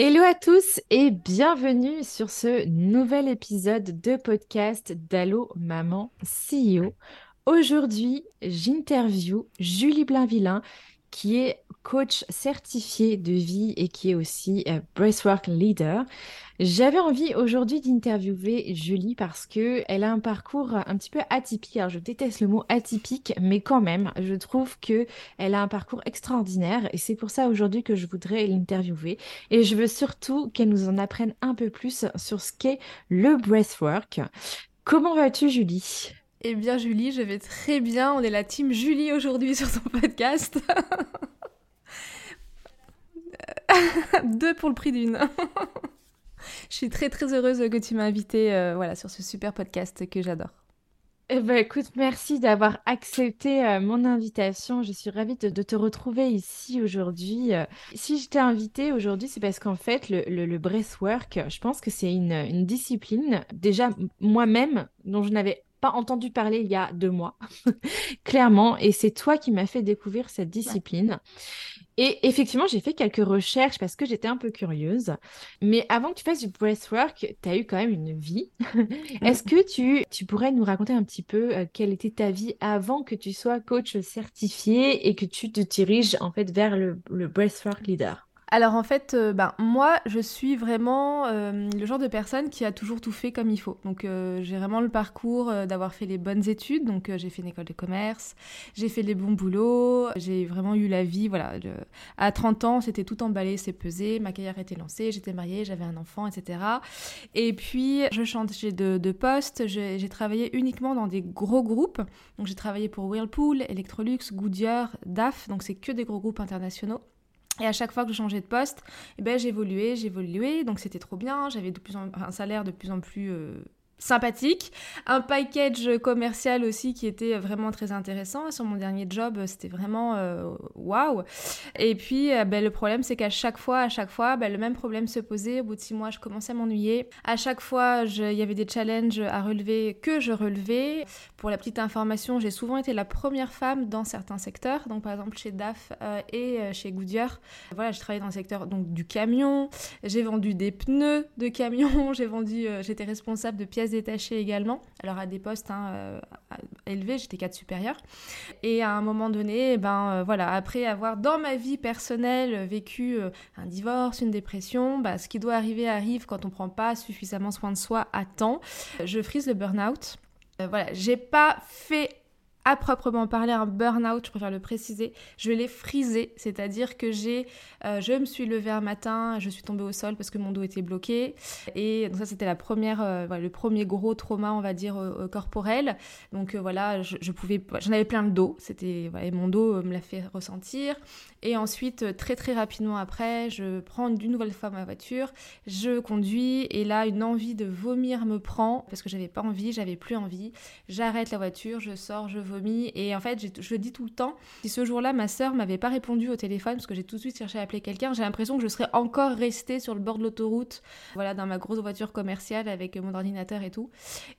Hello à tous et bienvenue sur ce nouvel épisode de podcast d'Allo Maman CEO. Aujourd'hui, j'interview Julie Blainvillain qui est coach certifié de vie et qui est aussi euh, Bracework Leader. J'avais envie aujourd'hui d'interviewer Julie parce que elle a un parcours un petit peu atypique. Alors je déteste le mot atypique, mais quand même, je trouve que elle a un parcours extraordinaire et c'est pour ça aujourd'hui que je voudrais l'interviewer. Et je veux surtout qu'elle nous en apprenne un peu plus sur ce qu'est le breathwork. Comment vas-tu, Julie? Eh bien, Julie, je vais très bien. On est la team Julie aujourd'hui sur ton podcast. Deux pour le prix d'une. je suis très très heureuse que tu m'as invitée euh, voilà, sur ce super podcast que j'adore. Eh ben, écoute, merci d'avoir accepté euh, mon invitation. Je suis ravie de, te retrouver ici aujourd'hui. Euh, si je t'ai invitée aujourd'hui, c'est parce qu'en fait, le, breathwork, je pense que c'est une, une discipline, déjà moi-même, dont je n'avais pas entendu parler il y a deux mois, clairement, et c'est toi qui m'as fait découvrir cette discipline. Et effectivement, j'ai fait quelques recherches parce que j'étais un peu curieuse. Mais avant que tu fasses du breathwork, tu as eu quand même une vie. Est-ce que tu, tu pourrais nous raconter un petit peu euh, quelle était ta vie avant que tu sois coach certifié et que tu te diriges en fait vers le, le breathwork leader? Alors en fait, euh, ben, moi, je suis vraiment euh, le genre de personne qui a toujours tout fait comme il faut. Donc euh, j'ai vraiment le parcours d'avoir fait les bonnes études. Donc j'ai fait une école de commerce, j'ai fait les bons boulots, j'ai vraiment eu la vie. Voilà, à 30 ans, c'était tout emballé, c'est pesé, ma carrière était lancée, j'étais mariée, j'avais un enfant, etc. Et puis je changeais de, de poste, j'ai travaillé uniquement dans des gros groupes. Donc j'ai travaillé pour Whirlpool, Electrolux, Goodyear, DAF. Donc c'est que des gros groupes internationaux. Et à chaque fois que je changeais de poste, eh ben, j'évoluais, j'évoluais, donc c'était trop bien, j'avais un salaire de plus en plus euh, sympathique, un package commercial aussi qui était vraiment très intéressant. Sur mon dernier job, c'était vraiment euh, waouh. Et puis, euh, ben, le problème, c'est qu'à chaque fois, à chaque fois, ben, le même problème se posait. Au bout de six mois, je commençais à m'ennuyer. À chaque fois, il y avait des challenges à relever que je relevais. Pour la petite information, j'ai souvent été la première femme dans certains secteurs. Donc, par exemple, chez DAF euh, et chez Goodyear. Voilà, j'ai travaillé dans le secteur donc, du camion. J'ai vendu des pneus de camion. J'ai vendu, j'étais responsable de pièces détachée également, alors à des postes hein, euh, élevés, j'étais cadre supérieur. Et à un moment donné, eh ben euh, voilà, après avoir dans ma vie personnelle vécu euh, un divorce, une dépression, bah, ce qui doit arriver arrive quand on prend pas suffisamment soin de soi à temps. Je frise le burn-out. voilà, j'ai pas fait à proprement parler un burn-out, je préfère le préciser, je l'ai frisé, c'est-à-dire que j'ai, euh, je me suis levée un matin, je suis tombée au sol parce que mon dos était bloqué, et donc ça c'était la première, euh, le premier gros trauma, on va dire euh, corporel. Donc voilà, je, pouvais, j'en avais plein le dos, c'était, voilà, mon dos me l'a fait ressentir. Et ensuite, très très rapidement après, je prends d'une nouvelle fois ma voiture, je conduis, et là une envie de vomir me prend parce que j'avais pas envie, j'avais plus envie. J'arrête la voiture, je sors, je vomis et en fait, je dis tout le temps, si ce jour-là, ma sœur m'avait pas répondu au téléphone, parce que j'ai tout de suite cherché à appeler quelqu'un, j'ai l'impression que je serais encore restée sur le bord de l'autoroute, voilà, dans ma grosse voiture commerciale avec mon ordinateur et tout.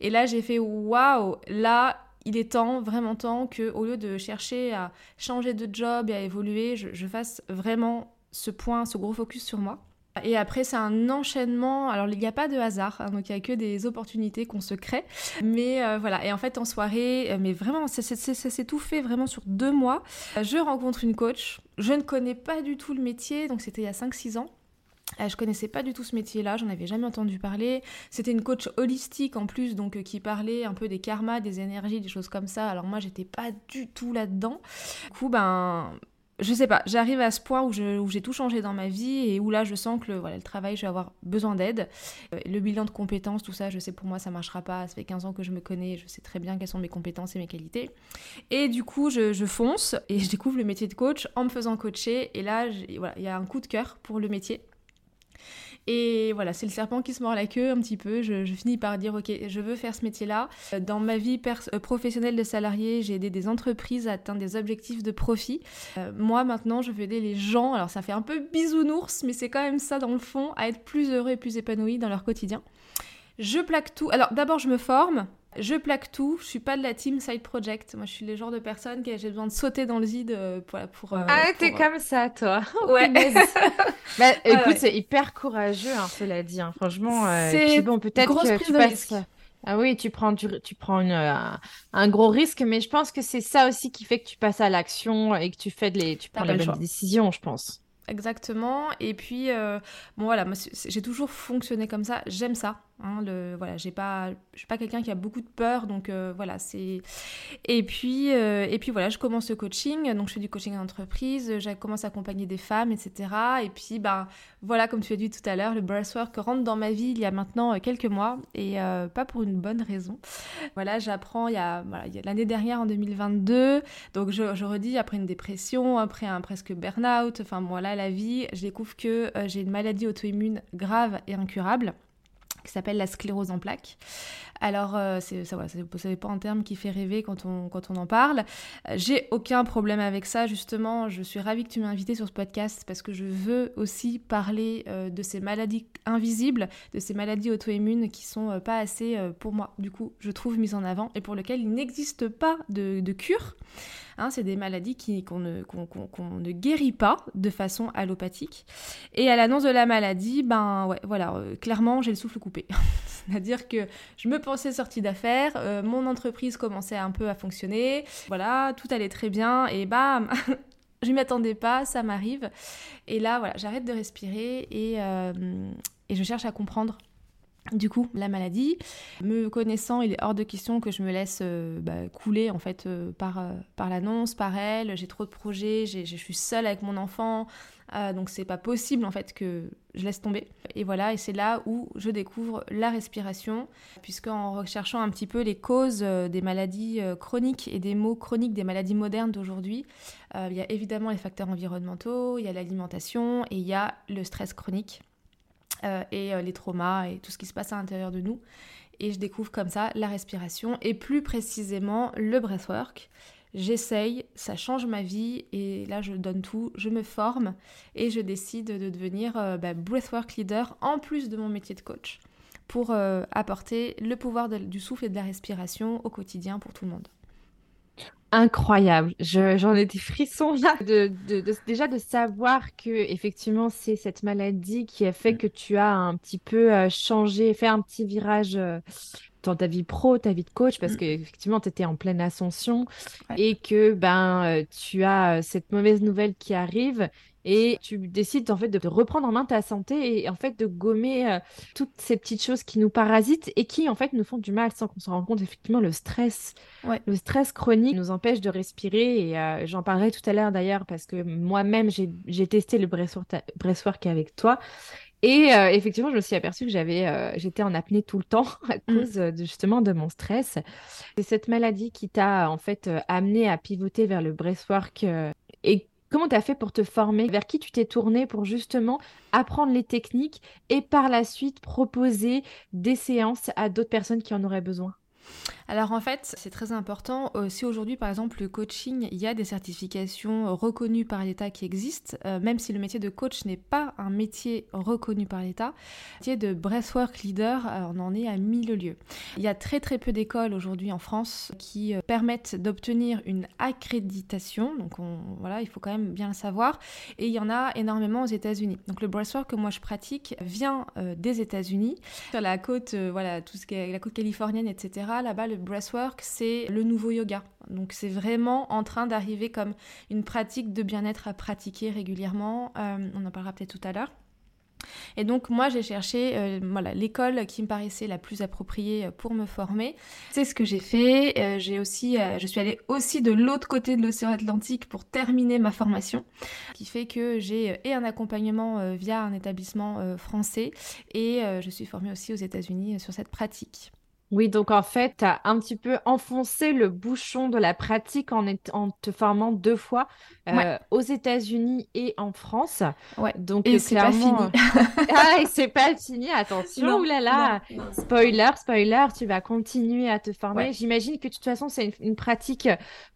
Et là, j'ai fait waouh, là, il est temps, vraiment temps, que au lieu de chercher à changer de job et à évoluer, je fasse vraiment ce point, ce gros focus sur moi. Et après, c'est un enchaînement. Alors, il n'y a pas de hasard, hein, donc il n'y a que des opportunités qu'on se crée. Mais euh, voilà, et en fait, en soirée, euh, mais vraiment, ça s'est tout fait vraiment sur deux mois. Je rencontre une coach. Je ne connais pas du tout le métier, donc c'était il y a 5-6 ans. Je connaissais pas du tout ce métier-là, j'en avais jamais entendu parler. C'était une coach holistique en plus, donc qui parlait un peu des karmas, des énergies, des choses comme ça. Alors moi, j'étais pas du tout là-dedans. Du coup, ben, je sais pas, j'arrive à ce point où, j'ai tout changé dans ma vie et où là je sens que le, voilà, le travail, je vais avoir besoin d'aide. Euh, le bilan de compétences, tout ça, je sais pour moi ça marchera pas. Ça fait 15 ans que je me connais, je sais très bien quelles sont mes compétences et mes qualités. Et du coup, je, fonce et je découvre le métier de coach en me faisant coacher. Et là, il y a un coup de cœur pour le métier. Et voilà, c'est le serpent qui se mord la queue un petit peu. Je, finis par dire, ok, je veux faire ce métier-là. Dans ma vie euh, professionnelle de salarié, j'ai aidé des entreprises à atteindre des objectifs de profit. Euh, moi, maintenant, je veux aider les gens. Alors, ça fait un peu bisounours, mais c'est quand même ça dans le fond, à être plus heureux et plus épanouis dans leur quotidien. Je plaque tout. Alors, d'abord, je me forme. Je plaque tout, je suis pas de la team side project. Moi, je suis le genre de personne qui j'ai besoin de sauter dans le vide euh, pour. pour euh, ah, t'es euh, comme ça, toi. Ouais. bah, écoute, c'est hyper courageux, hein, cela dit. Hein. Franchement, c'est bon, peut-être que tu passes. Ah oui, tu prends, tu, prends une, un, gros risque, mais je pense que c'est ça aussi qui fait que tu passes à l'action et que tu fais de les, tu prends les bonnes décisions, je pense. Exactement. Et puis, bon voilà, j'ai toujours fonctionné comme ça. J'aime ça. Hein, le, voilà, j'ai pas, je suis pas quelqu'un qui a beaucoup de peur, donc euh, voilà, c'est. Et puis, euh, et puis voilà, je commence le coaching, donc je fais du coaching en entreprise, je commence à accompagner des femmes, etc. Et puis, ben voilà, comme tu as dit tout à l'heure, le breathwork rentre dans ma vie il y a maintenant euh, quelques mois et pas pour une bonne raison. Voilà, j'apprends il y a, l'année dernière en 2022, donc je, je, redis après une dépression, après un presque burn-out, enfin voilà, la vie, je découvre que j'ai une maladie auto-immune grave et incurable qui s'appelle la sclérose en plaques. Alors, euh, c'est, ça, voilà, pas un terme qui fait rêver quand on, quand on en parle. Euh, j'ai aucun problème avec ça, justement. Je suis ravie que tu m'aies invité sur ce podcast parce que je veux aussi parler euh, de ces maladies invisibles, de ces maladies auto-immunes qui sont pas assez, pour moi, du coup, je trouve mises en avant et pour lesquelles il n'existe pas de, de cure. Hein, c'est des maladies qui, qu'on, ne, ne guérit pas de façon allopathique. Et à l'annonce de la maladie, ben ouais, voilà, clairement, j'ai le souffle coupé. C'est-à-dire que je me pensais sortie d'affaires, euh, mon entreprise commençait un peu à fonctionner, voilà, tout allait très bien et bam Je m'y attendais pas, ça m'arrive. Et là, voilà, j'arrête de respirer et, euh, et je cherche à comprendre du coup, la maladie, me connaissant, il est hors de question que je me laisse euh, bah, couler en fait par, par l'annonce, par elle. J'ai trop de projets, je suis seule avec mon enfant, euh, donc c'est pas possible en fait que je laisse tomber. Et voilà, et c'est là où je découvre la respiration, puisque en recherchant un petit peu les causes euh, des maladies euh, chroniques et des maux chroniques des maladies modernes d'aujourd'hui, il y a évidemment les facteurs environnementaux, il y a l'alimentation et il y a le stress chronique et les traumas et tout ce qui se passe à l'intérieur de nous. Et je découvre comme ça la respiration et plus précisément le breathwork j'essaye, ça change ma vie et là je donne tout, je me forme et je décide de devenir euh, bah, breathwork leader en plus de mon métier de coach pour euh, apporter le pouvoir du souffle et de la respiration au quotidien pour tout le monde. Incroyable, j'en ai des frissons là, de, déjà de savoir que effectivement c'est cette maladie qui a fait que tu as un petit peu euh, changé, fait un petit virage dans ta vie pro, ta vie de coach, parce mm. qu'effectivement, tu étais en pleine ascension et que ben, euh, tu as euh, cette mauvaise nouvelle qui arrive et tu décides en fait de reprendre en main ta santé et en fait de gommer euh, toutes ces petites choses qui nous parasitent et qui en fait nous font du mal sans qu'on s'en rende compte. Effectivement, le stress, le stress chronique nous empêche de respirer et j'en parlerai tout à l'heure d'ailleurs parce que moi-même j'ai testé le breathwork avec toi et euh, effectivement, je me suis aperçue que j'avais, euh, j'étais en apnée tout le temps à mmh. cause de, justement de mon stress. C'est cette maladie qui t'a en fait euh, amené à pivoter vers le breathwork. et comment tu as fait pour te former? Vers qui tu t'es tourné pour justement apprendre les techniques et par la suite proposer des séances à d'autres personnes qui en auraient besoin? Alors en fait, c'est très important. Euh, si aujourd'hui, par exemple, le coaching, il y a des certifications reconnues par l'État qui existent, euh, même si le métier de coach n'est pas un métier reconnu par l'État, le métier de breathwork leader, euh, on en est à mille lieues. Il y a très très peu d'écoles aujourd'hui en France qui permettent d'obtenir une accréditation, donc voilà, il faut quand même bien le savoir, et il y en a énormément aux États-Unis. Donc le breathwork que moi je pratique vient des États-Unis, sur la côte, voilà, tout ce qui est la côte californienne, etc. Là-bas, le breathwork, c'est le nouveau yoga. Donc c'est vraiment en train d'arriver comme une pratique de bien-être à pratiquer régulièrement. Euh, on en parlera peut-être tout à l'heure. Et donc moi j'ai cherché euh, voilà l'école qui me paraissait la plus appropriée euh, pour me former. C'est ce que j'ai fait. J'ai aussi, je suis allée aussi de l'autre côté de l'océan Atlantique pour terminer ma formation, qui fait que j'ai et un accompagnement via un établissement français et je suis formée aussi aux États-Unis sur cette pratique. Oui, donc en fait, tu as un petit peu enfoncé le bouchon de la pratique en, en te formant deux fois euh, aux États-Unis et en France. Ouais. Donc et c'est pas fini. ah, et c'est pas fini. Attention, là là. Spoiler, spoiler, tu vas continuer à te former. J'imagine que de toute façon, c'est une, pratique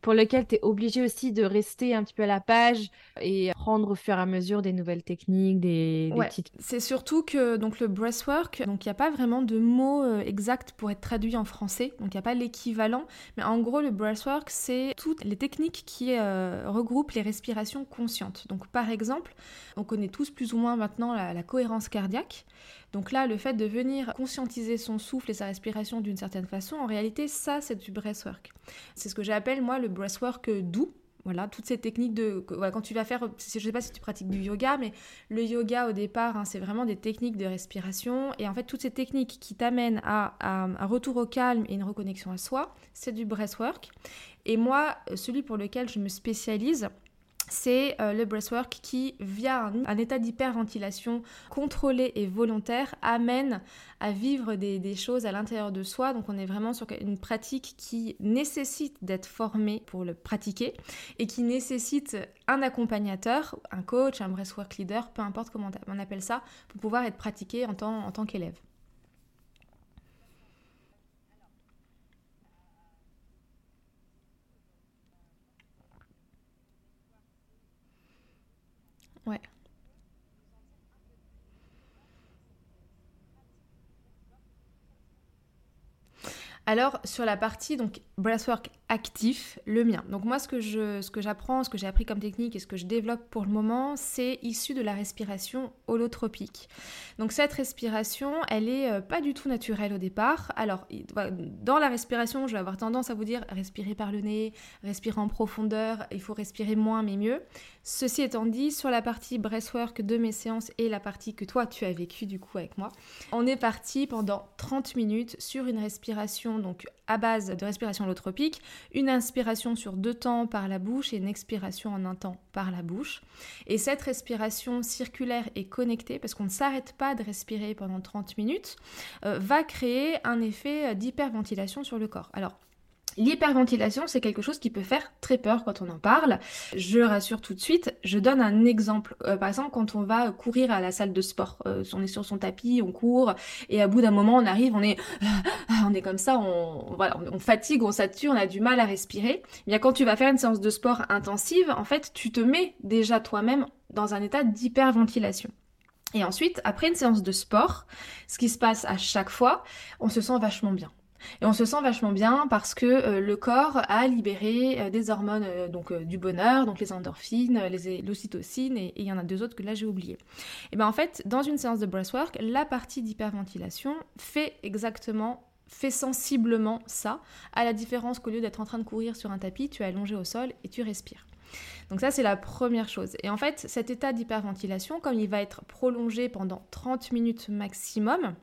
pour laquelle tu es obligé aussi de rester un petit peu à la page et prendre au fur et à mesure des nouvelles techniques, des, petites. C'est surtout que donc le breathwork, donc il n'y a pas vraiment de mots euh, exacts pour être traduit en français, donc il n'y a pas l'équivalent, mais en gros le breathwork c'est toutes les techniques qui euh, regroupent les respirations conscientes. Donc par exemple, on connaît tous plus ou moins maintenant la, cohérence cardiaque. Donc là, le fait de venir conscientiser son souffle et sa respiration d'une certaine façon, en réalité, ça, c'est du breathwork. C'est ce que j'appelle, moi, le breathwork doux. Voilà, toutes ces techniques de... quand tu vas faire... Je sais pas si tu pratiques du yoga, mais le yoga, au départ, hein, c'est vraiment des techniques de respiration. Et en fait, toutes ces techniques qui t'amènent à, un retour au calme et une reconnexion à soi, c'est du breathwork. Et moi, celui pour lequel je me spécialise, c'est euh, le breathwork qui, via un, état d'hyperventilation contrôlé et volontaire, amène à vivre des, choses à l'intérieur de soi. Donc on est vraiment sur une pratique qui nécessite d'être formé pour le pratiquer et qui nécessite un accompagnateur, un coach, un breathwork leader, peu importe comment on appelle ça, pour pouvoir être pratiqué en tant qu'élève. Ouais. Alors sur la partie donc breathwork actif, le mien. Donc moi ce que je ce que j'apprends, ce que j'ai appris comme technique et ce que je développe pour le moment, c'est issu de la respiration holotropique. Donc cette respiration, elle est euh, pas du tout naturelle au départ. Alors dans la respiration, je vais avoir tendance à vous dire respirer par le nez, respirer en profondeur, il faut respirer moins mais mieux. Ceci étant dit, sur la partie breathwork de mes séances et la partie que toi tu as vécu du coup avec moi, on est parti pendant 30 minutes sur une respiration donc à base de respiration holotropique, une inspiration sur deux temps par la bouche et une expiration en un temps par la bouche. Et cette respiration circulaire et connectée, parce qu'on ne s'arrête pas de respirer pendant 30 minutes, euh, va créer un effet d'hyperventilation sur le corps. Alors L'hyperventilation, c'est quelque chose qui peut faire très peur quand on en parle. Je rassure tout de suite, je donne un exemple. Euh, par exemple, quand on va courir à la salle de sport, euh, on est sur son tapis, on court, et à bout d'un moment, on arrive, on est, on est comme ça, on, voilà, on fatigue, on sature, on a du mal à respirer. Bien, quand tu vas faire une séance de sport intensive, en fait, tu te mets déjà toi-même dans un état d'hyperventilation. Et ensuite, après une séance de sport, ce qui se passe à chaque fois, on se sent vachement bien. Et on se sent vachement bien parce que euh, le corps a libéré euh, des hormones euh, donc du bonheur, donc les endorphines, les l'ocytocine et il y en a deux autres que là j'ai oublié. Et bien en fait, dans une séance de breathwork, la partie d'hyperventilation fait exactement fait sensiblement ça, à la différence qu'au lieu d'être en train de courir sur un tapis, tu es allongé au sol et tu respires. Donc ça, c'est la première chose. Et en fait, cet état d'hyperventilation, comme il va être prolongé pendant 30 minutes maximum,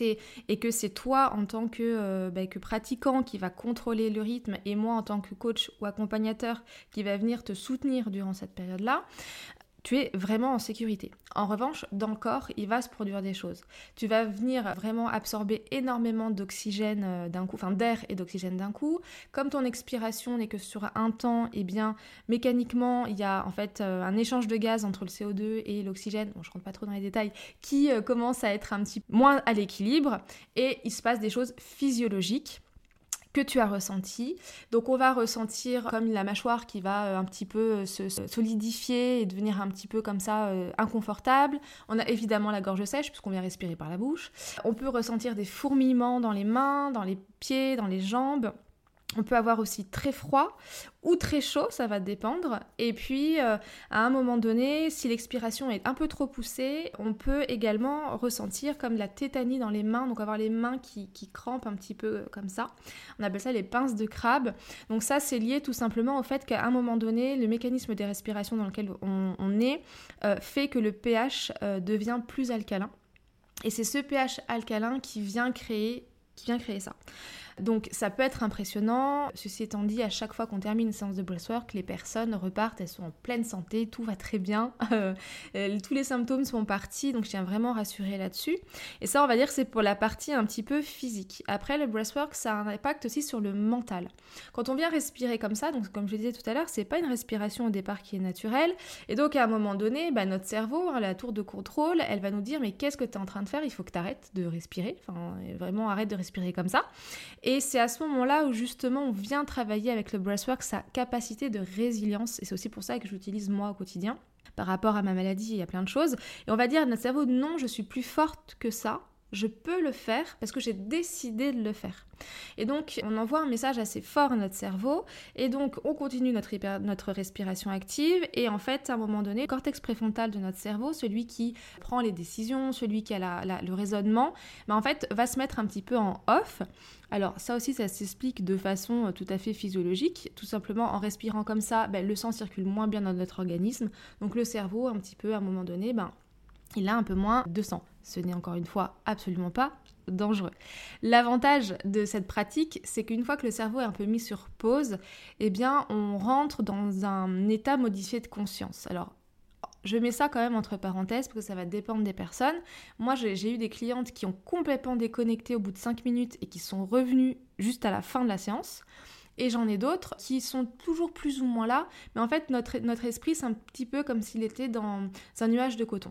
et que c'est toi en tant que, euh, bah, que pratiquant qui va contrôler le rythme et moi en tant que coach ou accompagnateur qui va venir te soutenir durant cette période-là, tu es vraiment en sécurité. En revanche, dans le corps, il va se produire des choses. Tu vas venir vraiment absorber énormément d'oxygène euh, d'un coup, enfin d'air et d'oxygène d'un coup. Comme ton expiration n'est que sur un temps, et eh bien mécaniquement, il y a en fait euh, un échange de gaz entre le CO2 et l'oxygène, bon je rentre pas trop dans les détails, qui euh, commence à être un petit peu moins à l'équilibre et il se passe des choses physiologiques que tu as ressenti. Donc on va ressentir comme la mâchoire qui va euh, un petit peu euh, se, solidifier et devenir un petit peu comme ça euh, inconfortable. On a évidemment la gorge sèche puisqu'on vient respirer par la bouche. On peut ressentir des fourmillements dans les mains, dans les pieds, dans les jambes. On peut avoir aussi très froid ou très chaud, ça va dépendre. Et puis, euh, à un moment donné, si l'expiration est un peu trop poussée, on peut également ressentir comme de la tétanie dans les mains, donc avoir les mains qui, crampent un petit peu euh, comme ça. On appelle ça les pinces de crabe. Donc ça, c'est lié tout simplement au fait qu'à un moment donné, le mécanisme des respirations dans lequel on, est euh, fait que le pH devient plus alcalin. Et c'est ce pH alcalin qui vient créer, qui vient créer ça. Donc ça peut être impressionnant. Ceci étant dit, à chaque fois qu'on termine une séance de breathwork, les personnes repartent, elles sont en pleine santé, tout va très bien, euh, tous les symptômes sont partis, donc je tiens vraiment à rassurer là-dessus. Et ça, on va dire, c'est pour la partie un petit peu physique. Après, le breathwork, ça a un impact aussi sur le mental. Quand on vient respirer comme ça, donc comme je disais tout à l'heure, c'est pas une respiration au départ qui est naturelle, et donc à un moment donné, bah, notre cerveau, hein, la tour de contrôle, elle va nous dire mais qu'est-ce que tu es en train de faire? Il faut que tu arrêtes de respirer, enfin vraiment arrête de respirer comme ça. Et c'est à ce moment-là où justement on vient travailler avec le breathwork sa capacité de résilience. Et c'est aussi pour ça que j'utilise moi au quotidien. Par rapport à ma maladie, il y a plein de choses. Et on va dire notre cerveau, non, je suis plus forte que ça je peux le faire parce que j'ai décidé de le faire. Et donc, on envoie un message assez fort à notre cerveau, et donc on continue notre, notre respiration active, et en fait, à un moment donné, le cortex préfrontal de notre cerveau, celui qui prend les décisions, celui qui a le raisonnement, mais en fait, va se mettre un petit peu en off. Alors ça aussi, ça s'explique de façon euh, tout à fait physiologique. Tout simplement, en respirant comme ça, ben, le sang circule moins bien dans notre organisme. Donc le cerveau, un petit peu, à un moment donné, ben, il a un peu moins de sang. Ce n'est encore une fois absolument pas dangereux. L'avantage de cette pratique, c'est qu'une fois que le cerveau est un peu mis sur pause, eh bien, on rentre dans un état modifié de conscience. Alors, je mets ça quand même entre parenthèses parce que ça va dépendre des personnes. Moi, j'ai eu des clientes qui ont complètement déconnecté au bout de 5 minutes et qui sont revenues juste à la fin de la séance. Et j'en ai d'autres qui sont toujours plus ou moins là, mais en fait, notre, notre esprit, c'est un petit peu comme s'il était dans un nuage de coton.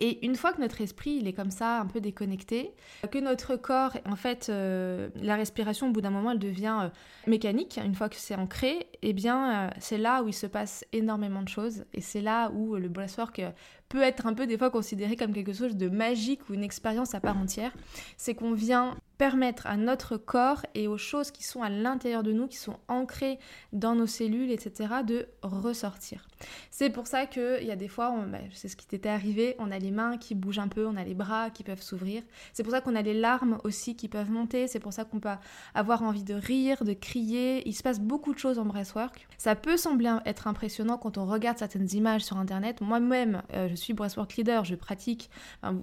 Et une fois que notre esprit, il est comme ça, un peu déconnecté, que notre corps, en fait, euh, la respiration, au bout d'un moment, elle devient euh, mécanique, une fois que c'est ancré, eh bien, euh, c'est là où il se passe énormément de choses. Et c'est là où le breathwork peut être un peu des fois considéré comme quelque chose de magique ou une expérience à part entière. C'est qu'on vient permettre à notre corps et aux choses qui sont à l'intérieur de nous, qui sont ancrées dans nos cellules, etc., de ressortir. C'est pour ça qu'il y a des fois, bah, c'est ce qui t'était arrivé, on a les mains qui bougent un peu, on a les bras qui peuvent s'ouvrir. C'est pour ça qu'on a les larmes aussi qui peuvent monter. C'est pour ça qu'on peut avoir envie de rire, de crier. Il se passe beaucoup de choses en breathwork. Ça peut sembler être impressionnant quand on regarde certaines images sur Internet. Moi-même, euh, je suis breathwork leader, je pratique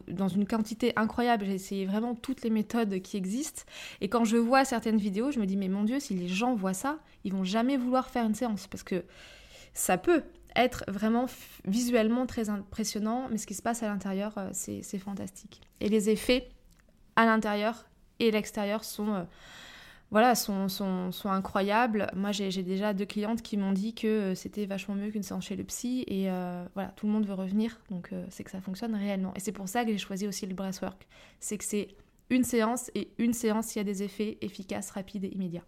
dans une quantité incroyable. J'ai essayé vraiment toutes les méthodes qui existent et quand je vois certaines vidéos, je me dis, mais mon Dieu, si les gens voient ça, ils vont jamais vouloir faire une séance. Parce que ça peut être vraiment visuellement très impressionnant, mais ce qui se passe à l'intérieur, euh, c'est fantastique. Et les effets à l'intérieur et l'extérieur sont... Euh, voilà, sont, sont, sont, incroyables. Moi, j'ai déjà deux clientes qui m'ont dit que euh, c'était vachement mieux qu'une séance chez le psy. Et voilà, tout le monde veut revenir. Donc, c'est que ça fonctionne réellement. Et c'est pour ça que j'ai choisi aussi le breathwork. C'est que c'est une séance et une séance s'il y a des effets efficaces, rapides et immédiats.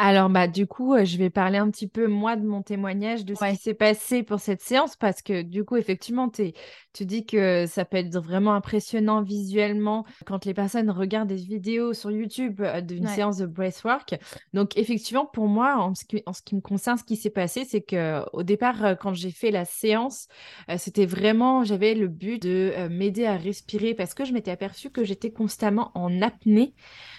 Alors, bah, du coup, euh, je vais parler un petit peu, moi, de mon témoignage, de ce qui s'est passé pour cette séance, parce que, du coup, effectivement, tu dis que ça peut être vraiment impressionnant visuellement quand les personnes regardent des vidéos sur YouTube euh, d'une séance de breathwork. Donc, effectivement, pour moi, en ce qui, en ce qui me concerne, ce qui s'est passé, c'est que au départ, euh, quand j'ai fait la séance, c'était vraiment, j'avais le but de m'aider à respirer parce que je m'étais aperçue que j'étais constamment en apnée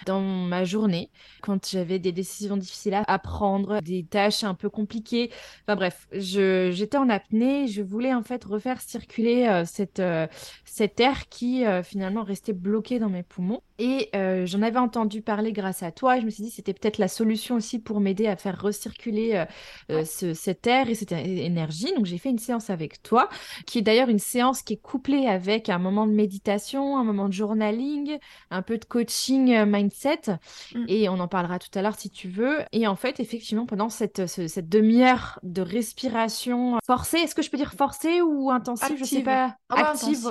dans ma journée. Quand j'avais des décisions difficiles difficile à apprendre, des tâches un peu compliquées. Enfin bref, j'étais en apnée, je voulais en fait refaire circuler euh, cette, euh, cet air qui euh, finalement restait bloqué dans mes poumons. Et j'en avais entendu parler grâce à toi et je me suis dit c'était peut-être la solution aussi pour m'aider à faire recirculer ce, cet air et cette énergie. Donc j'ai fait une séance avec toi, qui est d'ailleurs une séance qui est couplée avec un moment de méditation, un moment de journaling, un peu de coaching mindset. Mm. Et on en parlera tout à l'heure si tu veux. Et en fait, effectivement, pendant cette, cette demi-heure de respiration forcée, est-ce que je peux dire forcée ou intensive? Je sais pas. Ah active.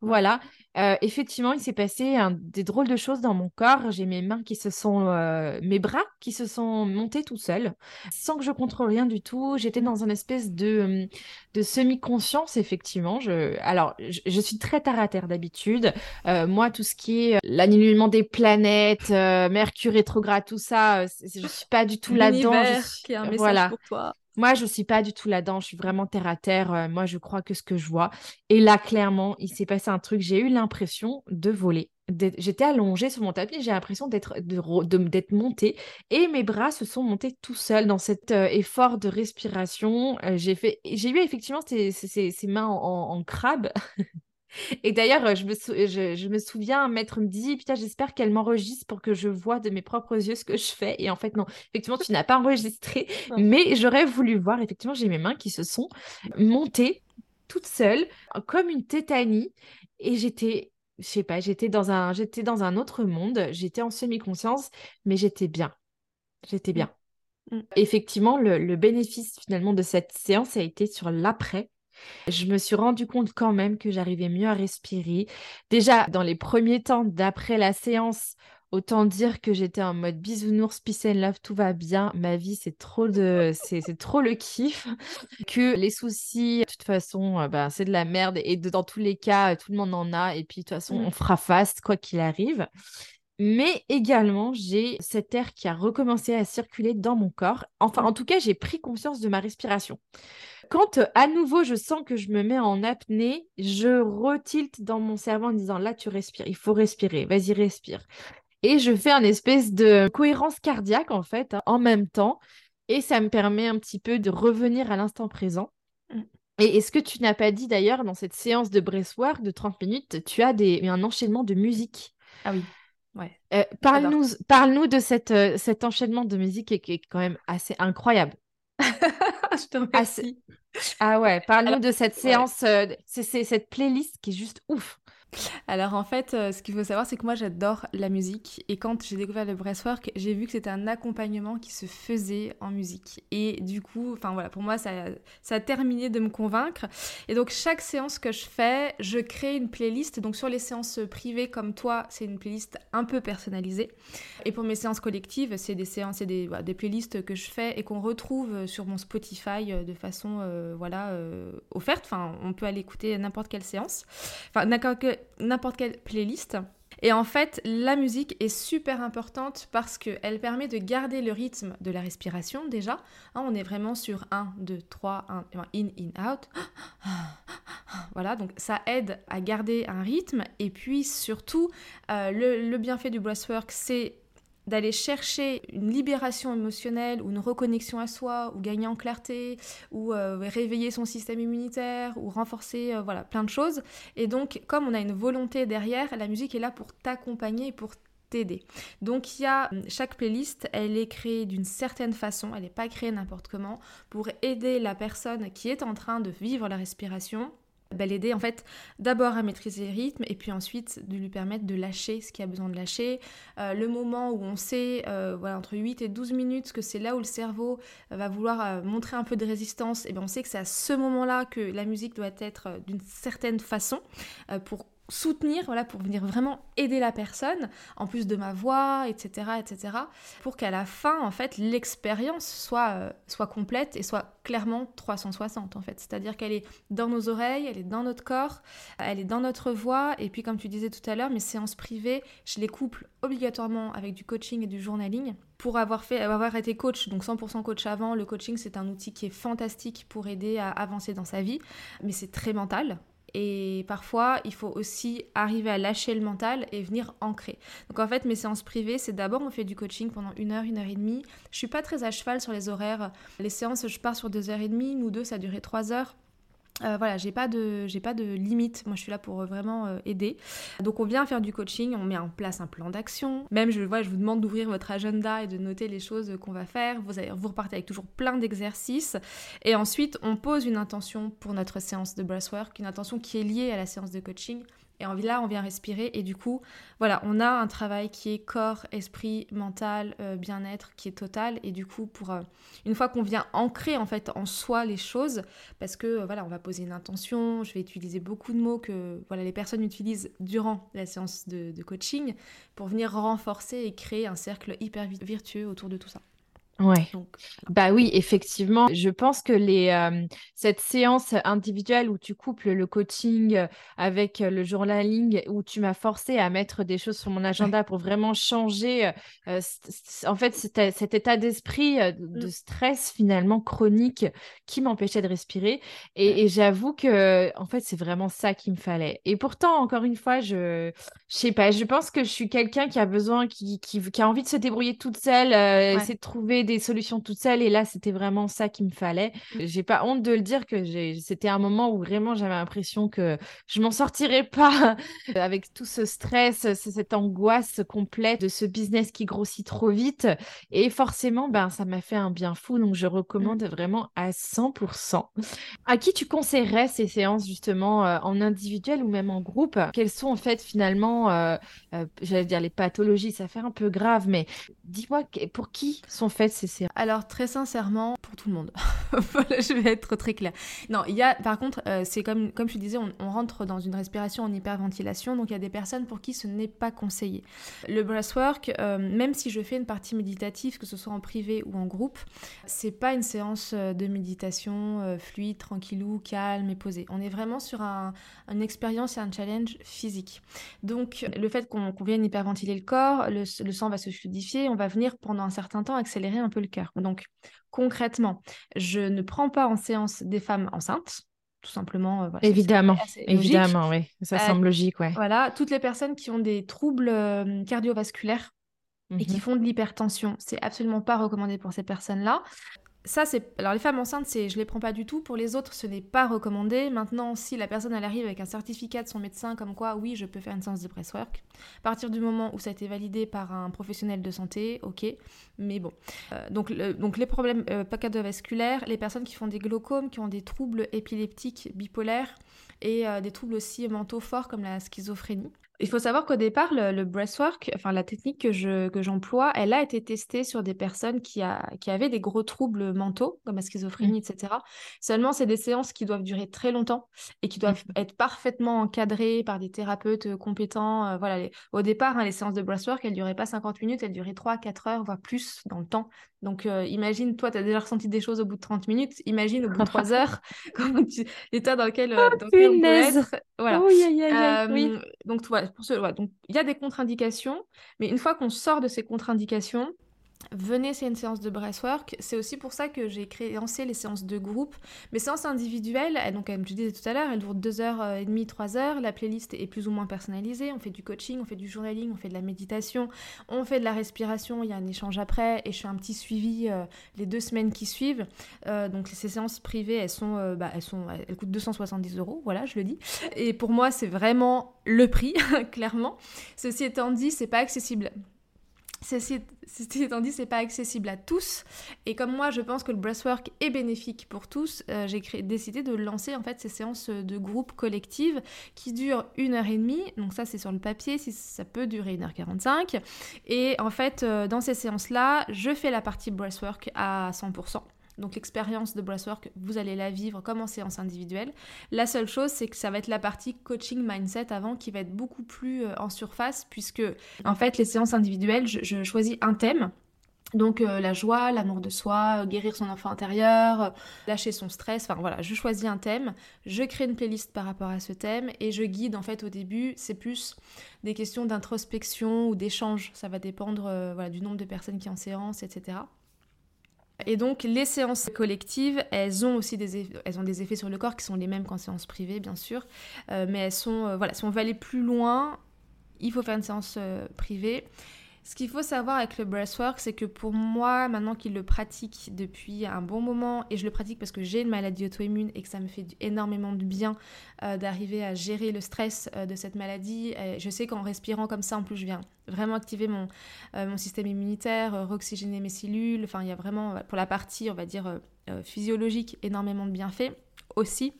Voilà. Euh, effectivement, il s'est passé des drôles de choses dans mon corps. J'ai mes mains qui se sont, euh, mes bras qui se sont montés tout seuls, sans que je contrôle rien du tout. J'étais dans une espèce de, de semi-conscience, effectivement. Je, alors, je, suis très terre à terre d'habitude. Euh, moi, tout ce qui est l'alignement des planètes, Mercure rétrograde, tout ça, je suis pas du tout là-dedans. qui un message voilà. pour toi. Moi, je suis pas du tout là-dedans. Je suis vraiment terre à terre. Euh, moi, je crois que ce que je vois. Et là, clairement, il s'est passé un truc. J'ai eu l'impression de voler. J'étais allongée sur mon tapis. J'ai l'impression d'être montée et mes bras se sont montés tout seuls dans cet euh, effort de respiration. Euh, j'ai j'ai eu effectivement ces, ces, mains en crabe. Et d'ailleurs, je me, je, me souviens, un maître me dit, putain, j'espère qu'elle m'enregistre pour que je vois de mes propres yeux ce que je fais. Et en fait, non, effectivement, tu n'as pas enregistré, mais j'aurais voulu voir. Effectivement, j'ai mes mains qui se sont montées toutes seules, comme une tétanie. Et j'étais, je sais pas, j'étais dans un, j'étais dans un autre monde. J'étais en semi-conscience, mais j'étais bien. J'étais bien. Mm. Mm. Effectivement, le, le bénéfice finalement de cette séance a été sur l'après je me suis rendu compte quand même que j'arrivais mieux à respirer. Déjà, dans les premiers temps d'après la séance, autant dire que j'étais en mode bisounours, peace and love, tout va bien. Ma vie, c'est trop de, c'est trop le kiff. Que les soucis, de toute façon, euh, bah, c'est de la merde. Et dans tous les cas, tout le monde en a. Et puis, de toute façon, on fera face, quoi qu'il arrive. Mais également, j'ai cet air qui a recommencé à circuler dans mon corps. Enfin, en tout cas, j'ai pris conscience de ma respiration. Quand à nouveau je sens que je me mets en apnée, je retilte dans mon cerveau en disant là tu respires, il faut respirer, vas-y respire. Et je fais un espèce de cohérence cardiaque en fait hein, en même temps et ça me permet un petit peu de revenir à l'instant présent. Mm. Et, ce que tu n'as pas dit d'ailleurs dans cette séance de breathwork de 30 minutes, tu as des, un enchaînement de musique? Ah oui. Ouais. Euh, parle-nous parle de cette, euh, cet enchaînement de musique qui est quand même assez incroyable. je te remercie. Ah ouais, parle-nous de cette séance, euh, c'est cette playlist qui est juste ouf. Alors en fait, euh, ce qu'il faut savoir, c'est que moi j'adore la musique et quand j'ai découvert le breathwork, j'ai vu que c'était un accompagnement qui se faisait en musique. Et du coup, enfin voilà, pour moi ça, ça a terminé de me convaincre. Et donc chaque séance que je fais, je crée une playlist. Donc sur les séances privées comme toi, c'est une playlist un peu personnalisée. Et pour mes séances collectives, c'est des séances, et des, playlists que je fais et qu'on retrouve sur mon Spotify euh, de façon euh, voilà offerte. Enfin, on peut aller écouter n'importe quelle séance. Enfin, n'importe quelle playlist. Et en fait, la musique est super importante parce qu'elle permet de garder le rythme de la respiration déjà. Hein, on est vraiment sur 1, 2, 3, 1, in, in, out. Voilà, donc ça aide à garder un rythme. Et puis surtout, euh, le, le bienfait du breathwork, c'est d'aller chercher une libération émotionnelle ou une reconnexion à soi ou gagner en clarté ou euh, réveiller son système immunitaire ou renforcer euh, voilà plein de choses et donc comme on a une volonté derrière la musique est là pour t'accompagner et pour t'aider. Donc a chaque playlist, elle est créée d'une certaine façon, elle n'est pas créée n'importe comment pour aider la personne qui est en train de vivre la respiration bah, l'aider en fait d'abord à maîtriser le rythme et puis ensuite de lui permettre de lâcher ce qu'il a besoin de lâcher. Euh, le moment où on sait euh, voilà, entre 8 et 12 minutes que c'est là où le cerveau va vouloir euh, montrer un peu de résistance, et bien on sait que c'est à ce moment-là que la musique doit être d'une certaine façon pour soutenir, voilà, pour venir vraiment aider la personne, en plus de ma voix, etc., etc., pour qu'à la fin, en fait, l'expérience soit, euh, soit complète et soit clairement 360, en fait. C'est-à-dire qu'elle est dans nos oreilles, elle est dans notre corps, elle est dans notre voix, et puis comme tu disais tout à l'heure, mes séances privées, je les couple obligatoirement avec du coaching et du journaling. Pour avoir, fait, avoir été coach, donc 100% coach avant, le coaching c'est un outil qui est fantastique pour aider à avancer dans sa vie, mais c'est très mental. Et parfois, il faut aussi arriver à lâcher le mental et venir ancrer. Donc en fait, mes séances privées, c'est d'abord on fait du coaching pendant une heure, une heure et demie. Je suis pas très à cheval sur les horaires. Les séances, je pars sur deux heures et demie. Nous deux, ça a duré trois heures. Euh, voilà, j'ai pas de j'ai pas de limite. Moi, je suis là pour euh, vraiment euh, aider. Donc, on vient faire du coaching, on met en place un plan d'action. Même, je vois, je vous demande d'ouvrir votre agenda et de noter les choses qu'on va faire. Vous allez, vous repartez avec toujours plein d'exercices. Et ensuite, on pose une intention pour notre séance de breathwork, une intention qui est liée à la séance de coaching Et là, on vient respirer et du coup, voilà, on a un travail qui est corps, esprit, mental, euh, bien-être, qui est total. Et du coup, pour euh, une fois qu'on vient ancrer en fait en soi les choses, parce que euh, voilà, on va poser une intention, je vais utiliser beaucoup de mots que voilà les personnes utilisent durant la séance de, de coaching pour venir renforcer et créer un cercle hyper virtueux autour de tout ça. Ouais. bah oui, effectivement. Je pense que les, euh, cette séance individuelle où tu couples le coaching euh, avec euh, le journaling, où tu m'as forcé à mettre des choses sur mon agenda pour vraiment changer, en fait, cet état d'esprit de mmh. stress finalement chronique qui m'empêchait de respirer. Et, j'avoue que, en fait, c'est vraiment ça qu'il me fallait. Et pourtant, encore une fois, je, je sais pas, je pense que je suis quelqu'un qui a besoin, qui, qui, qui, a envie de se débrouiller toute seule, essayer de trouver des solutions toute seule et là c'était vraiment ça qu'il me fallait. Mmh. J'ai pas honte de le dire que c'était un moment où vraiment j'avais l'impression que je m'en sortirais pas avec tout ce stress, cette angoisse complète de ce business qui grossit trop vite et forcément ben ça m'a fait un bien fou donc je recommande mmh. vraiment à 100%. À qui tu conseillerais ces séances justement euh, en individuel ou même en groupe? Quelles sont en fait finalement euh, euh, j'allais dire les pathologies, ça fait un peu grave mais dis-moi pour qui sont faites ces Alors très sincèrement, pour tout le monde. voilà, je vais être très claire. Non, il y a, par contre, euh, c'est comme, comme je disais, on, rentre dans une respiration en hyperventilation, donc il y a des personnes pour qui ce n'est pas conseillé. Le breathwork, même si je fais une partie méditative, que ce soit en privé ou en groupe, c'est pas une séance de méditation fluide, tranquillou, calme et posée. On est vraiment sur un, une expérience et un challenge physique. Donc le fait qu'on vienne hyperventiler le corps, le, le sang va se fluidifier, on va venir pendant un certain temps accélérer un peu le cœur. Donc concrètement, je ne prends pas en séance des femmes enceintes. Tout simplement. Euh, évidemment, évidemment, oui. Ça euh, semble logique, ouais. Voilà, toutes les personnes qui ont des troubles euh, cardiovasculaires et qui mhm. font de l'hypertension, c'est absolument pas recommandé pour ces personnes-là ça, c'est. Alors, les femmes enceintes, c'est... je les prends pas du tout. Pour les autres, ce n'est pas recommandé. Maintenant, si la personne, arrive avec un certificat de son médecin, comme quoi, oui, je peux faire une séance de breathwork, à partir du moment où ça a été validé par un professionnel de santé, ok. Mais bon. Euh, donc, donc, les problèmes euh, pas cardiovasculaires, les personnes qui font des glaucomes, qui ont des troubles épileptiques bipolaires et euh, des troubles aussi mentaux forts comme la schizophrénie. Il faut savoir qu'au départ, le, breathwork, enfin la technique que, je, que j'emploie, elle a été testée sur des personnes qui, a, qui avaient des gros troubles mentaux, comme la schizophrénie, mmh. etc. Seulement, c'est des séances qui doivent durer très longtemps et qui doivent mmh. être parfaitement encadrées par des thérapeutes euh, compétents. Euh, voilà, Au départ, hein, les séances de breathwork, elles ne duraient pas 50 minutes, elles duraient 3, 4 heures, voire plus dans le temps. Donc, euh, imagine, toi, tu as déjà ressenti des choses au bout de 30 minutes. Imagine au bout de 3 heures, l'état dans lequel, oh, dans lequel on peut être. Voilà. oui. Donc, voilà, donc, il y a des contre-indications, mais une fois qu'on sort de ces contre-indications, venez, c'est une séance de breathwork. C'est aussi pour ça que j'ai créé les séances de groupe. Mes séances individuelles, donc comme je disais tout à l'heure, elles durent 2h30, 3h. La playlist est plus ou moins personnalisée. On fait du coaching, on fait du journaling, on fait de la méditation, on fait de la respiration. Il y a un échange après et je fais un petit suivi euh, les deux semaines qui suivent. Euh, donc ces séances privées, elles sont, euh, bah, elles sont, elles coûtent 270 euros. Voilà, je le dis. Et pour moi, c'est vraiment le prix, clairement. Ceci étant dit, c'est pas accessible Ceci, étant dit, c'est pas accessible à tous. Et comme moi, je pense que le breathwork est bénéfique pour tous, euh, j'ai décidé de lancer en fait ces séances de groupe collective qui durent une heure et demie. Donc ça, c'est sur le papier. Si ça peut durer une heure 45 Et en fait, euh, dans ces séances-là, je fais la partie breathwork à 100%. Donc l'expérience de breathwork, vous allez la vivre comme en séance individuelle. La seule chose, c'est que ça va être la partie coaching mindset avant qui va être beaucoup plus euh, en surface puisque en fait les séances individuelles, je, choisis un thème. Donc euh, la joie, l'amour de soi, guérir son enfant intérieur, lâcher son stress, enfin voilà, je choisis un thème, je crée une playlist par rapport à ce thème et je guide en fait au début, c'est plus des questions d'introspection ou d'échange, ça va dépendre euh, voilà, du nombre de personnes qui en séance, etc. Et donc les séances collectives, elles ont aussi des, elles ont des effets sur le corps qui sont les mêmes qu'en séance privée, bien sûr. Euh, mais elles sont, euh, voilà, si on veut aller plus loin, il faut faire une séance euh, privée. Ce qu'il faut savoir avec le breathwork, c'est que pour moi, maintenant qu'il le pratique depuis un bon moment, et je le pratique parce que j'ai une maladie auto-immune et que ça me fait énormément de bien euh, d'arriver à gérer le stress euh, de cette maladie, je sais qu'en respirant comme ça, en plus, je viens vraiment activer mon, euh, système immunitaire, reoxygéner mes cellules. Enfin, il y a vraiment, pour la partie, on va dire, physiologique, énormément de bienfaits aussi.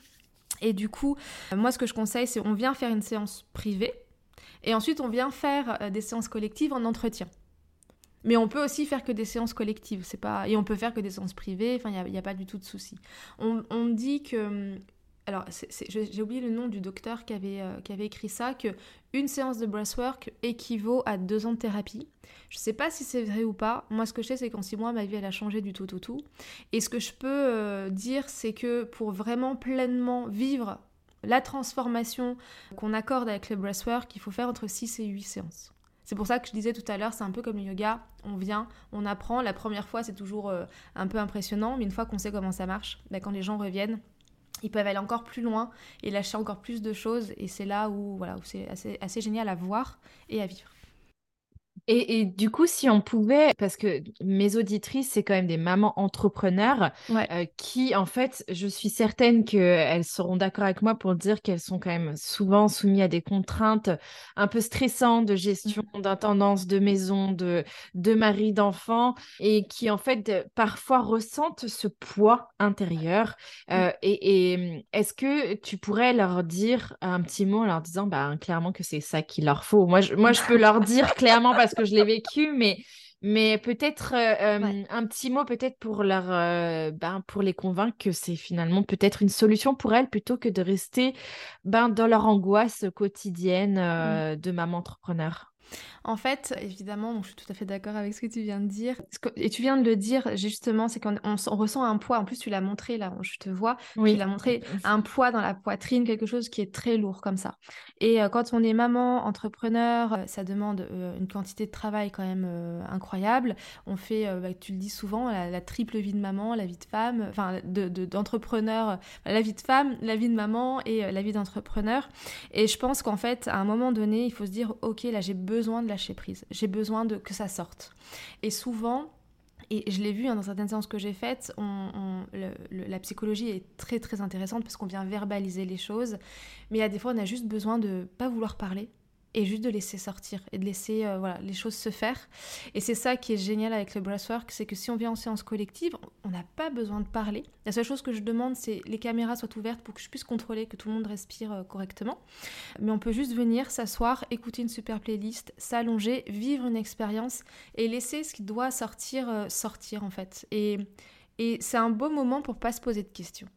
Et du coup, moi, ce que je conseille, c'est on vient faire une séance privée et ensuite on vient faire des séances collectives en entretien. Mais on peut aussi faire que des séances collectives, c'est pas et on peut faire que des séances privées. Enfin, il n'y a, pas du tout de souci. On, dit que alors j'ai oublié le nom du docteur qui avait, euh, qui avait écrit ça, que une séance de breathwork équivaut à deux ans de thérapie. Je ne sais pas si c'est vrai ou pas. Moi, ce que je sais, c'est qu'en six mois, ma vie, elle a changé du tout au tout, tout. Et ce que je peux euh, dire, c'est que pour vraiment pleinement vivre la transformation qu'on accorde avec le breathwork, il faut faire entre 6 et 8 séances. C'est pour ça que je disais tout à l'heure, c'est un peu comme le yoga, on vient, on apprend. La première fois, c'est toujours euh, un peu impressionnant, mais une fois qu'on sait comment ça marche, bah, quand les gens reviennent, ils peuvent aller encore plus loin et lâcher encore plus de choses. Et c'est là où, voilà, où c'est assez, assez génial à voir et à vivre. Et, du coup, si on pouvait, parce que mes auditrices, c'est quand même des mamans entrepreneurs euh, qui, en fait, je suis certaine qu'elles seront d'accord avec moi pour dire qu'elles sont quand même souvent soumises à des contraintes un peu stressantes de gestion mmh. d'intendance de maison, de, de mari, d'enfant, et qui, en fait, parfois ressentent ce poids intérieur. Mmh. Euh, et, est-ce que tu pourrais leur dire un petit mot en leur disant bah, clairement que c'est ça qu'il leur faut? Moi, je, moi, je peux leur dire clairement parce que que je l'ai vécu, mais, mais peut-être euh, euh, un petit mot peut-être pour leur euh, ben, pour les convaincre que c'est finalement peut-être une solution pour elles plutôt que de rester ben, dans leur angoisse quotidienne mmh. de maman entrepreneur. En fait, évidemment, je suis tout à fait d'accord avec ce que tu viens de dire. Et tu viens de le dire justement, c'est qu'on on, ressent un poids. En plus, tu l'as montré là, je te vois. Oui. Tu l'as montré un poids dans la poitrine, quelque chose qui est très lourd comme ça. Et euh, quand on est maman, entrepreneur, euh, ça demande euh, une quantité de travail quand même incroyable. On fait, bah, tu le dis souvent, la, triple vie de maman, la vie de femme, enfin d'entrepreneur, de, la vie de femme, la vie de maman et la vie d'entrepreneur. Et je pense qu'en fait, à un moment donné, il faut se dire, ok, là j'ai besoin de lâcher prise. J'ai besoin de que ça sorte. Et souvent, et je l'ai vu hein, dans certaines séances que j'ai faites, on, la psychologie est très très intéressante parce qu'on vient verbaliser les choses, mais il y des fois on a juste besoin de pas vouloir parler et juste de laisser sortir et de laisser euh, voilà, les choses se faire. Et c'est ça qui est génial avec le breathwork, c'est que si on vient en séance collective, on n'a pas besoin de parler. La seule chose que je demande, c'est les caméras soient ouvertes pour que je puisse contrôler que tout le monde respire euh, correctement. Mais on peut juste venir s'asseoir, écouter une super playlist, s'allonger, vivre une expérience et laisser ce qui doit sortir euh, sortir en fait. Et, et c'est un beau moment pour pas se poser de questions.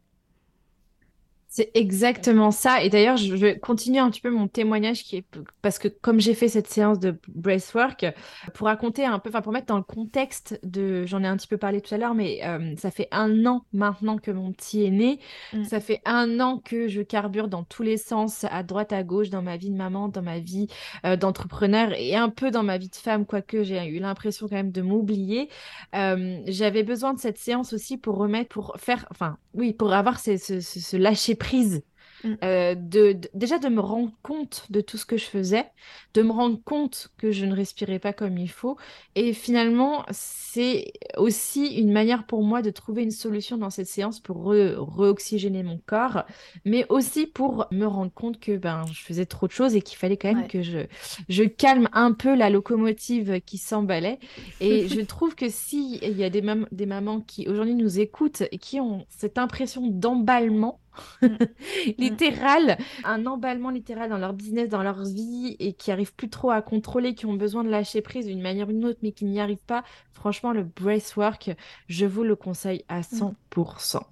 C'est exactement ça. Et d'ailleurs, je vais continuer un petit peu mon témoignage qui est parce que comme j'ai fait cette séance de bracework, pour raconter un peu, enfin pour mettre dans le contexte de, j'en ai un petit peu parlé tout à l'heure, mais euh, ça fait un an maintenant que mon petit est né. Mm. Ça fait un an que je carbure dans tous les sens, à droite, à gauche, dans ma vie de maman, dans ma vie euh, d'entrepreneur et un peu dans ma vie de femme, quoique j'ai eu l'impression quand même de m'oublier. Euh, j'avais besoin de cette séance aussi pour remettre, pour faire, enfin oui, pour avoir ce, ce, ce lâcher prise. Mm. Euh, de, déjà de me rendre compte de tout ce que je faisais, de me rendre compte que je ne respirais pas comme il faut. Et finalement, c'est aussi une manière pour moi de trouver une solution dans cette séance pour re-oxygéner mon corps, mais aussi pour me rendre compte que ben, je faisais trop de choses et qu'il fallait quand même que je, je calme un peu la locomotive qui s'emballait. Et je trouve que si il y a des, des mamans qui aujourd'hui nous écoutent et qui ont cette impression d'emballement. littéral, un emballement littéral dans leur business, dans leur vie et qui arrivent plus trop à contrôler, qui ont besoin de lâcher prise d'une manière ou d'une autre, mais qui n'y arrivent pas. Franchement, le bracework, je vous le conseille à 100%.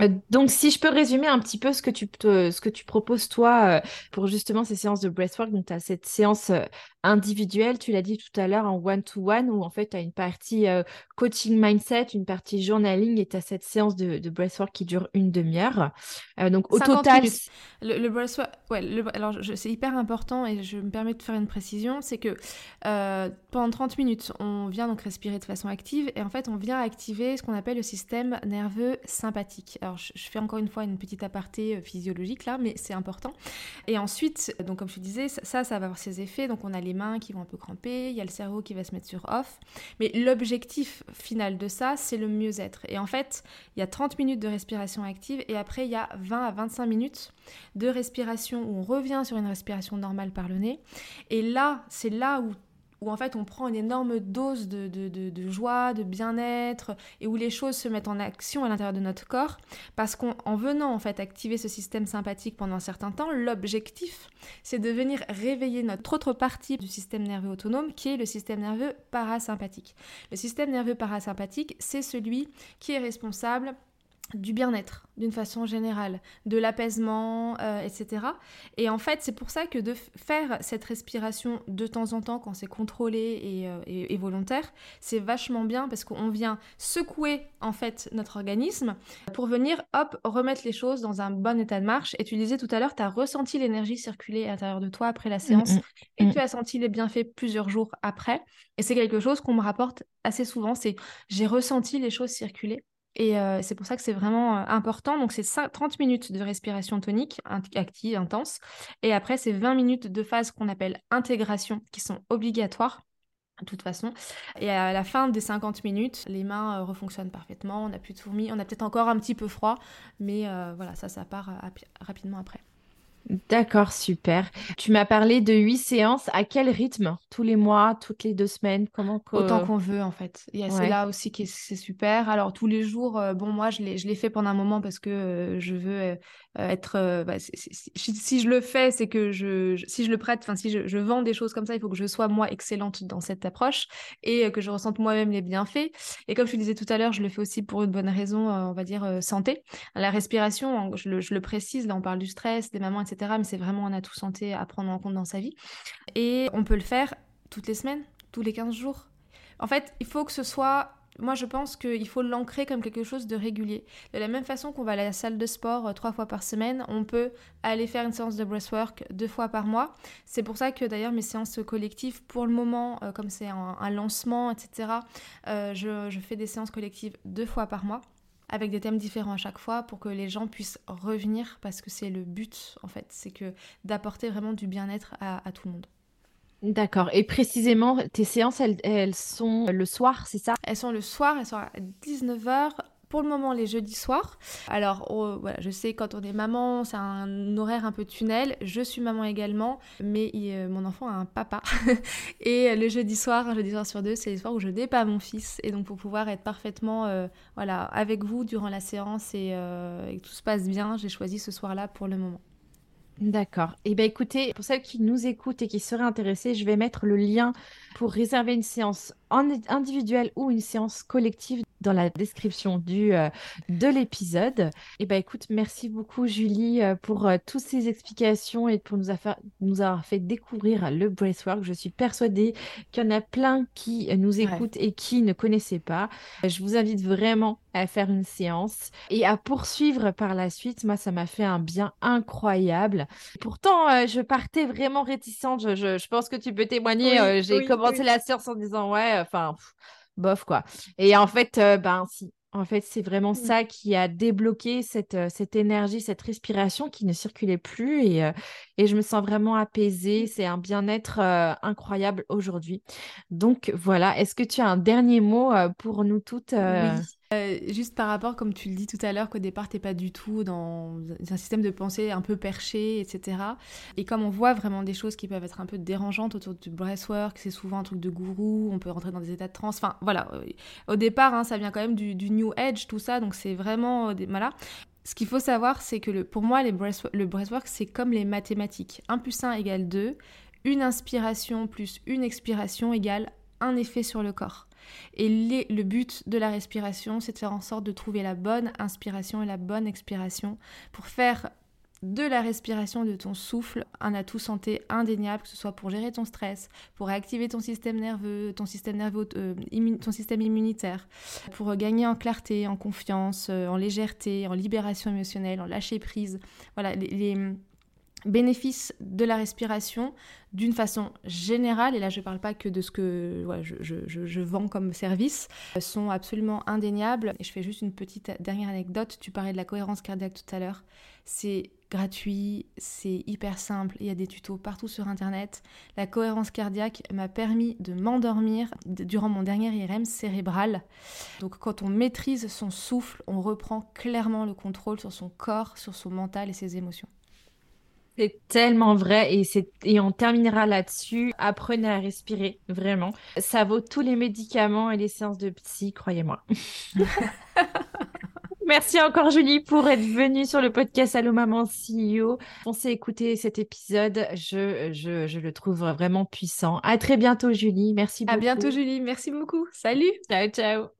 Euh, donc, si je peux résumer un petit peu ce que tu, ce que tu proposes, toi, euh, pour justement ces séances de breathwork, donc tu as cette séance euh, individuelle, tu l'as dit tout à l'heure, en one-to-one, où en fait, tu as une partie coaching mindset, une partie journaling, et tu as cette séance de, de, breathwork qui dure une demi-heure. donc, au total... Le, le, breathwork, ouais, alors c'est hyper important, et je me permets de faire une précision, c'est que pendant 30 minutes, on vient donc respirer de façon active, et en fait, on vient activer ce qu'on appelle le système nerveux sympathique alors je, fais encore une fois une petite aparté euh, physiologique là, mais c'est important. Et ensuite, donc comme je te disais, ça, ça va avoir ses effets. Donc on a les mains qui vont un peu cramper, il y a le cerveau qui va se mettre sur off. Mais l'objectif final de ça, c'est le mieux-être. Et en fait, il y a 30 minutes de respiration active et après il y a 20 à 25 minutes de respiration où on revient sur une respiration normale par le nez. Et là, c'est là où où en fait on prend une énorme dose de, de, de, joie, de bien-être, et où les choses se mettent en action à l'intérieur de notre corps, parce qu'en venant en fait activer ce système sympathique pendant un certain temps, l'objectif c'est de venir réveiller notre autre partie du système nerveux autonome qui est le système nerveux parasympathique. Le système nerveux parasympathique, c'est celui qui est responsable du bien-être d'une façon générale, de l'apaisement, euh, etc. Et en fait, c'est pour ça que de faire cette respiration de temps en temps quand c'est contrôlé euh, et, volontaire, c'est vachement bien parce qu'on vient secouer en fait notre organisme pour venir, hop, remettre les choses dans un bon état de marche. Et tu disais tout à l'heure, tu as ressenti l'énergie circuler à l'intérieur de toi après la séance mm, mm, et mm. tu as senti les bienfaits plusieurs jours après. Et c'est quelque chose qu'on me rapporte assez souvent, c'est j'ai ressenti les choses circuler. Et euh, c'est pour ça que c'est vraiment euh, important. Donc, c'est 30 minutes de respiration tonique, active, intense. Et après, c'est 20 minutes de phase qu'on appelle intégration, qui sont obligatoires de toute façon. Et à la fin des 50 minutes, les mains euh, refonctionnent parfaitement. On n'a plus de fourmis. On a peut-être encore un petit peu froid. Mais voilà, ça, ça part rapidement après. D'accord, super. Tu m'as parlé de huit séances. À quel rythme? Tous les mois, toutes les deux semaines? Comment Autant qu'on veut, en fait. Et c'est là aussi que c'est super. Alors, tous les jours, euh, bon, moi, je l'ai fait pendant un moment parce que euh, je veux euh, être. Bah, si je le fais, c'est que je, si je le prête, enfin, si je, vends des choses comme ça, il faut que je sois, moi, excellente dans cette approche et que je ressente moi-même les bienfaits. Et comme je te disais tout à l'heure, je le fais aussi pour une bonne raison, on va dire, santé. La respiration, je le, je le précise, là, on parle du stress, des mamans, etc mais c'est vraiment un atout santé à prendre en compte dans sa vie. Et on peut le faire toutes les semaines, tous les 15 jours. En fait, il faut que ce soit moi, je pense qu'il faut l'ancrer comme quelque chose de régulier. De la même façon qu'on va à la salle de sport euh, trois fois par semaine, on peut aller faire une séance de breathwork deux fois par mois. C'est pour ça que d'ailleurs mes séances collectives, pour le moment, euh, comme c'est un, lancement, etc., euh, je fais des séances collectives deux fois par mois avec des thèmes différents à chaque fois pour que les gens puissent revenir parce que c'est le but en fait, c'est que d'apporter vraiment du bien-être à, tout le monde. D'accord. Et précisément, tes séances, elles, sont le soir, c'est ça? Elles sont le soir, elles sont à 19h pour le moment les jeudis soirs. Alors oh, voilà, je sais quand on est maman, c'est un horaire un peu tunnel. Je suis maman également, mais euh, mon enfant a un papa. et le jeudi soir, un jeudi soir sur deux, c'est les soirs où je dépas mon fils. Et donc pour pouvoir être parfaitement euh, voilà, avec vous durant la séance euh, et, que tout se passe bien, j'ai choisi ce soir-là pour le moment. D'accord. Eh bien écoutez, pour celles qui nous écoutent et qui seraient intéressées, je vais mettre le lien pour réserver une séance individuelle ou une séance collective dans la description du, euh, de l'épisode. Et eh ben écoute, merci beaucoup Julie euh, pour euh, toutes ces explications et pour nous, nous avoir fait découvrir le bracework. Je suis persuadée qu'il y en a plein qui nous écoutent et qui ne connaissaient pas. Je vous invite vraiment à faire une séance et à poursuivre par la suite. Moi, ça m'a fait un bien incroyable. Pourtant, je partais vraiment réticente. Je, je, pense que tu peux témoigner. J'ai commencé la séance en disant ouais, enfin bof quoi. Et en fait, euh, ben si. En fait, c'est vraiment mmh. ça qui a débloqué cette, euh, cette énergie, cette respiration qui ne circulait plus et, euh, et je me sens vraiment apaisée. Mmh. C'est un bien-être incroyable aujourd'hui. Donc voilà, est-ce que tu as un dernier mot pour nous toutes euh, juste par rapport, comme tu le dis tout à l'heure, qu'au départ, t'es pas du tout dans un système de pensée un peu perché, etc. Et comme on voit vraiment des choses qui peuvent être un peu dérangeantes autour du breathwork, c'est souvent un truc de gourou, on peut rentrer dans des états de transe. Enfin, voilà. Au départ, hein, ça vient quand même du, new age, tout ça, donc c'est vraiment... Voilà. Ce qu'il faut savoir, c'est que pour moi, le breathwork, c'est comme les mathématiques. 1 plus 1 égale 2. Une inspiration plus une expiration égale un effet sur le corps. Et le but de la respiration, c'est de faire en sorte de trouver la bonne inspiration et la bonne expiration pour faire de la respiration, de ton souffle, un atout santé indéniable, que ce soit pour gérer ton stress, pour réactiver ton système nerveux, ton système euh, immunitaire, pour gagner en clarté, en confiance, euh, en légèreté, en libération émotionnelle, en lâcher prise. Voilà, les bénéfices de la respiration d'une façon générale, et là je ne parle pas que de ce que je, vends comme service, sont absolument indéniables. Et je fais juste une petite dernière anecdote. Tu parlais de la cohérence cardiaque tout à l'heure. C'est gratuit, c'est hyper simple, il y a des tutos partout sur Internet. La cohérence cardiaque m'a permis de m'endormir durant mon dernier IRM cérébral. Donc quand on maîtrise son souffle, on reprend clairement le contrôle sur son corps, sur son mental et ses émotions. C'est tellement vrai et, et on terminera là-dessus. Apprenez à respirer, vraiment. Ça vaut tous les médicaments et les séances de psy, croyez-moi. Merci encore Julie pour être venue sur le podcast Allo Maman CEO. Pensez écouter cet épisode, je, je, je, le trouve vraiment puissant. À très bientôt Julie, merci beaucoup. À bientôt Julie, merci beaucoup. Salut. Ciao ciao.